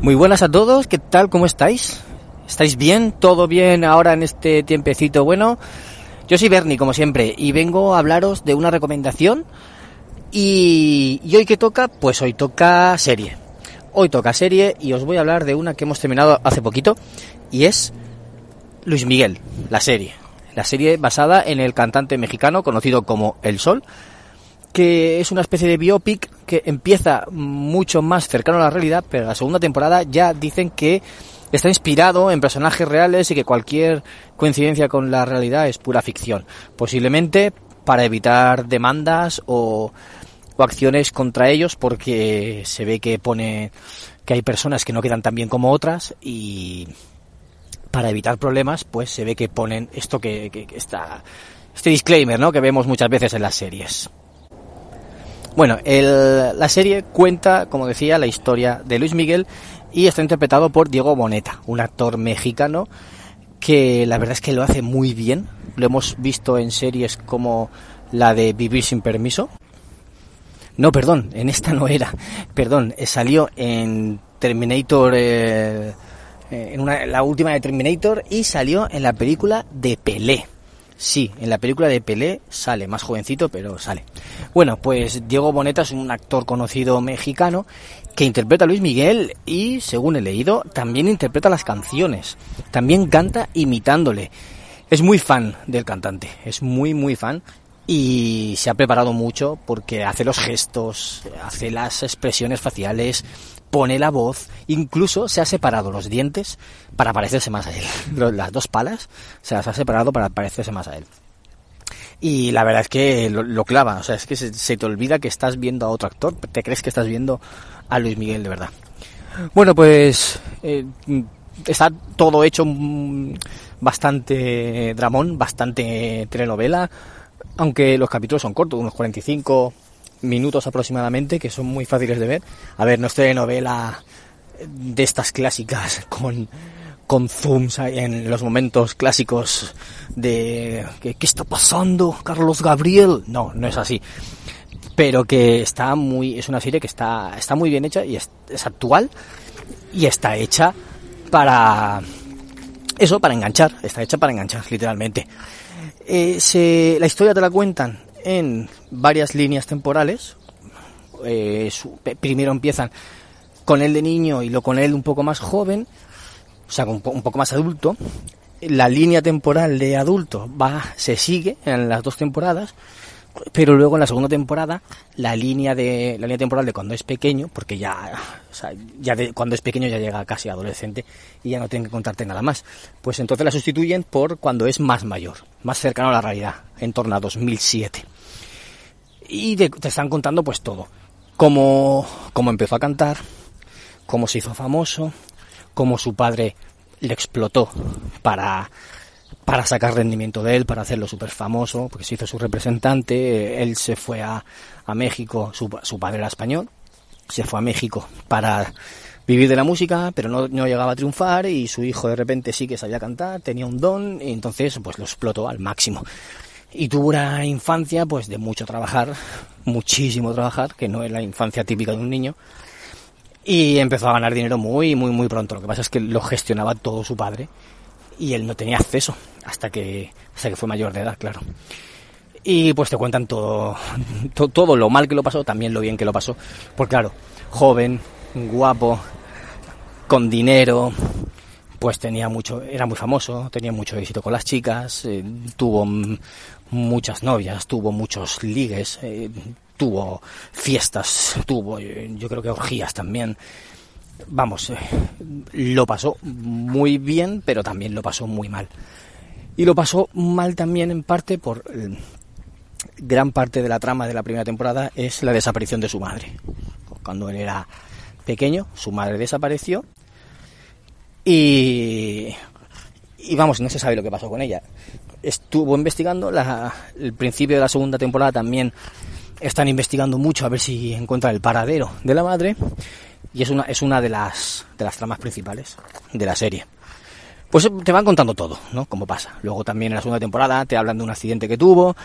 Muy buenas a todos, ¿qué tal? ¿Cómo estáis? ¿Estáis bien? ¿Todo bien ahora en este tiempecito bueno? Yo soy Bernie, como siempre, y vengo a hablaros de una recomendación. Y, y hoy que toca, pues hoy toca serie. Hoy toca serie y os voy a hablar de una que hemos terminado hace poquito y es Luis Miguel, la serie. La serie basada en el cantante mexicano conocido como El Sol, que es una especie de biopic que empieza mucho más cercano a la realidad, pero la segunda temporada ya dicen que está inspirado en personajes reales y que cualquier coincidencia con la realidad es pura ficción. Posiblemente para evitar demandas o, o acciones contra ellos porque se ve que pone que hay personas que no quedan tan bien como otras y para evitar problemas pues se ve que ponen esto que, que, que está este disclaimer ¿no? que vemos muchas veces en las series. Bueno, el, la serie cuenta, como decía, la historia de Luis Miguel y está interpretado por Diego Boneta, un actor mexicano que la verdad es que lo hace muy bien. Lo hemos visto en series como la de Vivir sin permiso. No, perdón, en esta no era. Perdón, eh, salió en Terminator, eh, en una, la última de Terminator y salió en la película de Pelé. Sí, en la película de Pelé sale, más jovencito, pero sale. Bueno, pues Diego Boneta es un actor conocido mexicano que interpreta a Luis Miguel y, según he leído, también interpreta las canciones. También canta imitándole. Es muy fan del cantante, es muy, muy fan y se ha preparado mucho porque hace los gestos, hace las expresiones faciales, pone la voz, incluso se ha separado los dientes para parecerse más a él. Las dos palas se las ha separado para parecerse más a él. Y la verdad es que lo, clava, o sea, es que se, se, te olvida que estás viendo a otro actor, te crees que estás viendo a Luis Miguel de verdad. Bueno, pues eh, está todo hecho bastante dramón, bastante telenovela, aunque los capítulos son cortos, unos 45 minutos aproximadamente, que son muy fáciles de ver. A ver, no es telenovela de estas clásicas con, con zooms en los momentos clásicos de ¿qué, ¿qué, está pasando Carlos Gabriel? No, no es así. Pero que está muy, es una serie que está, está muy bien hecha y es, es actual y está hecha para eso, para enganchar, está hecha para enganchar, literalmente. Eh, se, la historia te la cuentan en varias líneas temporales. Eh, primero empiezan con él de niño y lo con él un poco más joven, o sea, un, un, poco más adulto. La línea temporal de adulto va, se sigue en las dos temporadas, pero luego en la segunda temporada la línea de la línea temporal de cuando es pequeño, porque ya, o sea, ya de, cuando es pequeño ya llega casi adolescente y ya no tienen que contarte nada más. Pues entonces la sustituyen por cuando es más mayor, más cercano a la realidad, en torno a 2007 y te, te, están contando pues todo. Cómo, cómo empezó a cantar, cómo se hizo famoso, cómo su padre le explotó para, para sacar rendimiento de él, para hacerlo súper famoso, porque se hizo su representante, él se fue a, México, su, su, padre era español, se fue a México para vivir de la música, pero no, no llegaba a triunfar y su hijo de repente sí que sabía cantar, tenía un don y entonces pues lo explotó al máximo y tuvo una infancia pues de mucho trabajar, muchísimo trabajar, que no es la infancia típica de un niño. Y empezó a ganar dinero muy, muy, muy pronto. Lo que pasa es que lo gestionaba todo su padre y él no tenía acceso hasta que, hasta que fue mayor de edad, claro. Y pues te cuentan todo, to, todo lo mal que lo pasó, también lo bien que lo pasó. Porque claro, joven, guapo, con dinero, pues tenía mucho, era muy famoso, tenía mucho éxito con las chicas, eh, tuvo muchas novias, tuvo muchos ligues, eh, tuvo fiestas, tuvo eh, yo creo que orgías también. Vamos, eh, lo pasó muy bien, pero también lo pasó muy mal. Y lo pasó mal también en parte por eh, gran parte de la trama de la primera temporada es la desaparición de su madre. Cuando él era pequeño, su madre desapareció y y vamos, no se sabe lo que pasó con ella. Estuvo investigando, la, el principio de la segunda temporada también están investigando mucho a ver si encuentran el paradero de la madre. Y es una, es una de las, de las tramas principales de la serie. Pues te van contando todo, ¿no? Como pasa. Luego también en la segunda temporada te hablan de un accidente que tuvo,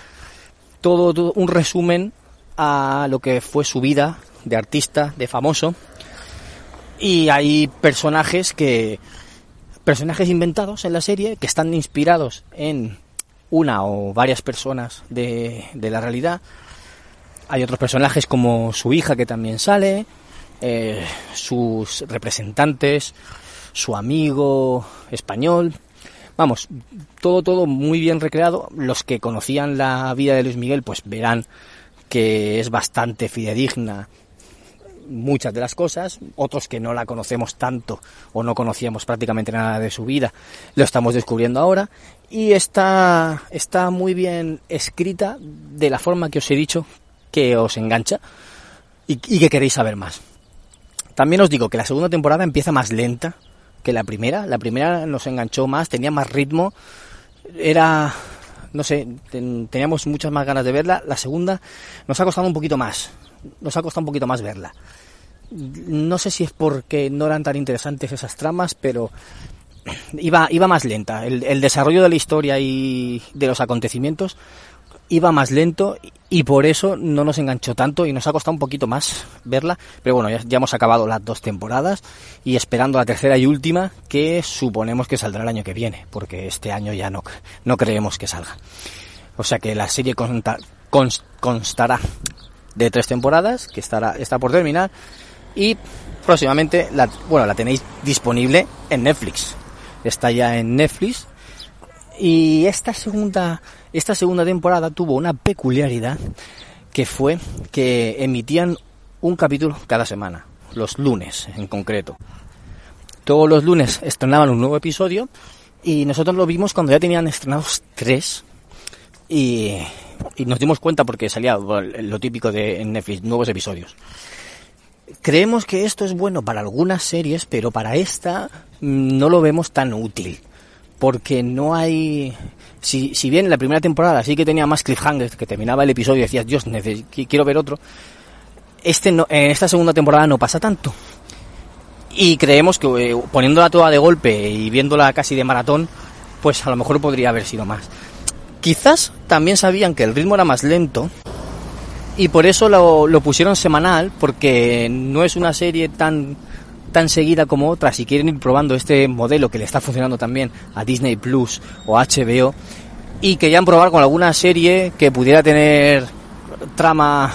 todo, todo un resumen a lo que fue su vida de artista, de famoso. Y hay personajes que personajes inventados en la serie que están inspirados en una o varias personas de, de la realidad. Hay otros personajes como su hija que también sale, eh, sus representantes, su amigo español. Vamos, todo, todo muy bien recreado. Los que conocían la vida de Luis Miguel, pues verán que es bastante fidedigna muchas de las cosas, otros que no la conocemos tanto o no conocíamos prácticamente nada de su vida, lo estamos descubriendo ahora y está, está muy bien escrita de la forma que os he dicho que os engancha y, y que queréis saber más. También os digo que la segunda temporada empieza más lenta que la primera. La primera nos enganchó más, tenía más ritmo, era, no sé, teníamos muchas más ganas de verla. La segunda nos ha costado un poquito más, nos ha costado un poquito más verla. No sé si es porque no eran tan interesantes esas tramas, pero iba, iba más lenta. El, el desarrollo de la historia y de los acontecimientos iba más lento y por eso no nos enganchó tanto y nos ha costado un poquito más verla. Pero bueno, ya, hemos acabado las dos temporadas y esperando la tercera y última que suponemos que saldrá el año que viene, porque este año ya no, no creemos que salga. O sea que la serie constará de tres temporadas, que estará, está por terminar y próximamente, la, bueno, la tenéis disponible en Netflix. Está ya en Netflix y esta segunda, esta segunda temporada tuvo una peculiaridad que fue que emitían un capítulo cada semana, los lunes en concreto. Todos los lunes estrenaban un nuevo episodio y nosotros lo vimos cuando ya tenían estrenados tres y, nos dimos cuenta porque salía lo típico de Netflix, nuevos episodios. Creemos que esto es bueno para algunas series, pero para esta mm, no lo vemos tan útil porque no hay... Si, si bien en la primera temporada sí que tenía más cliffhangers, que terminaba el episodio y decías, Dios, quiero ver otro, este no, en esta segunda temporada no pasa tanto. Y creemos que eh, poniéndola toda de golpe y viéndola casi de maratón, pues a lo mejor podría haber sido más. Quizás también sabían que el ritmo era más lento y por eso lo, lo pusieron semanal, porque no es una serie tan tan seguida como otra, si quieren ir probando este modelo que le está funcionando también a Disney Plus o HBO y querían probar con alguna serie que pudiera tener trama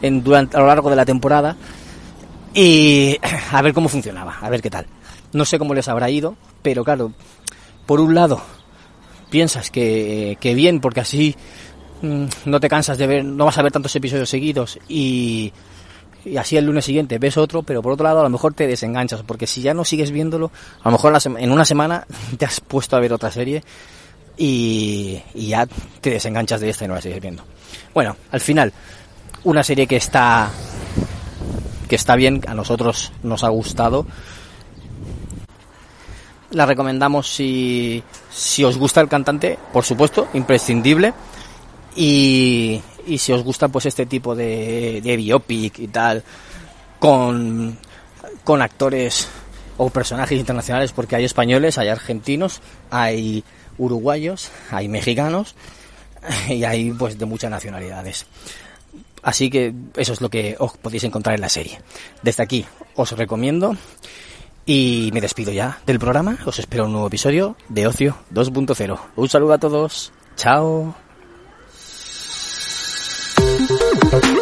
en, durante, a lo largo de la temporada y a ver cómo funcionaba, a ver qué tal. No sé cómo les habrá ido, pero claro, por un lado piensas que, bien, porque así mm, no te cansas de ver, no vas a ver tantos episodios seguidos y y así el lunes siguiente ves otro, pero por otro lado a lo mejor te desenganchas, porque si ya no sigues viéndolo, a lo mejor en una semana te has puesto a ver otra serie y, ya te desenganchas de esta y no la sigues viendo. Bueno, al final, una serie que está que está bien, a nosotros nos ha gustado. La recomendamos si, si os gusta el cantante, por supuesto, imprescindible. Y, y si os gusta pues este tipo de, de biopic y tal con, con actores o personajes internacionales porque hay españoles, hay argentinos, hay uruguayos, hay mexicanos y hay pues de muchas nacionalidades. Así que eso es lo que os podéis encontrar en la serie. Desde aquí os recomiendo y me despido ya del programa. Os espero un nuevo episodio de Ocio 2.0. Un saludo a todos. Chao. thank you.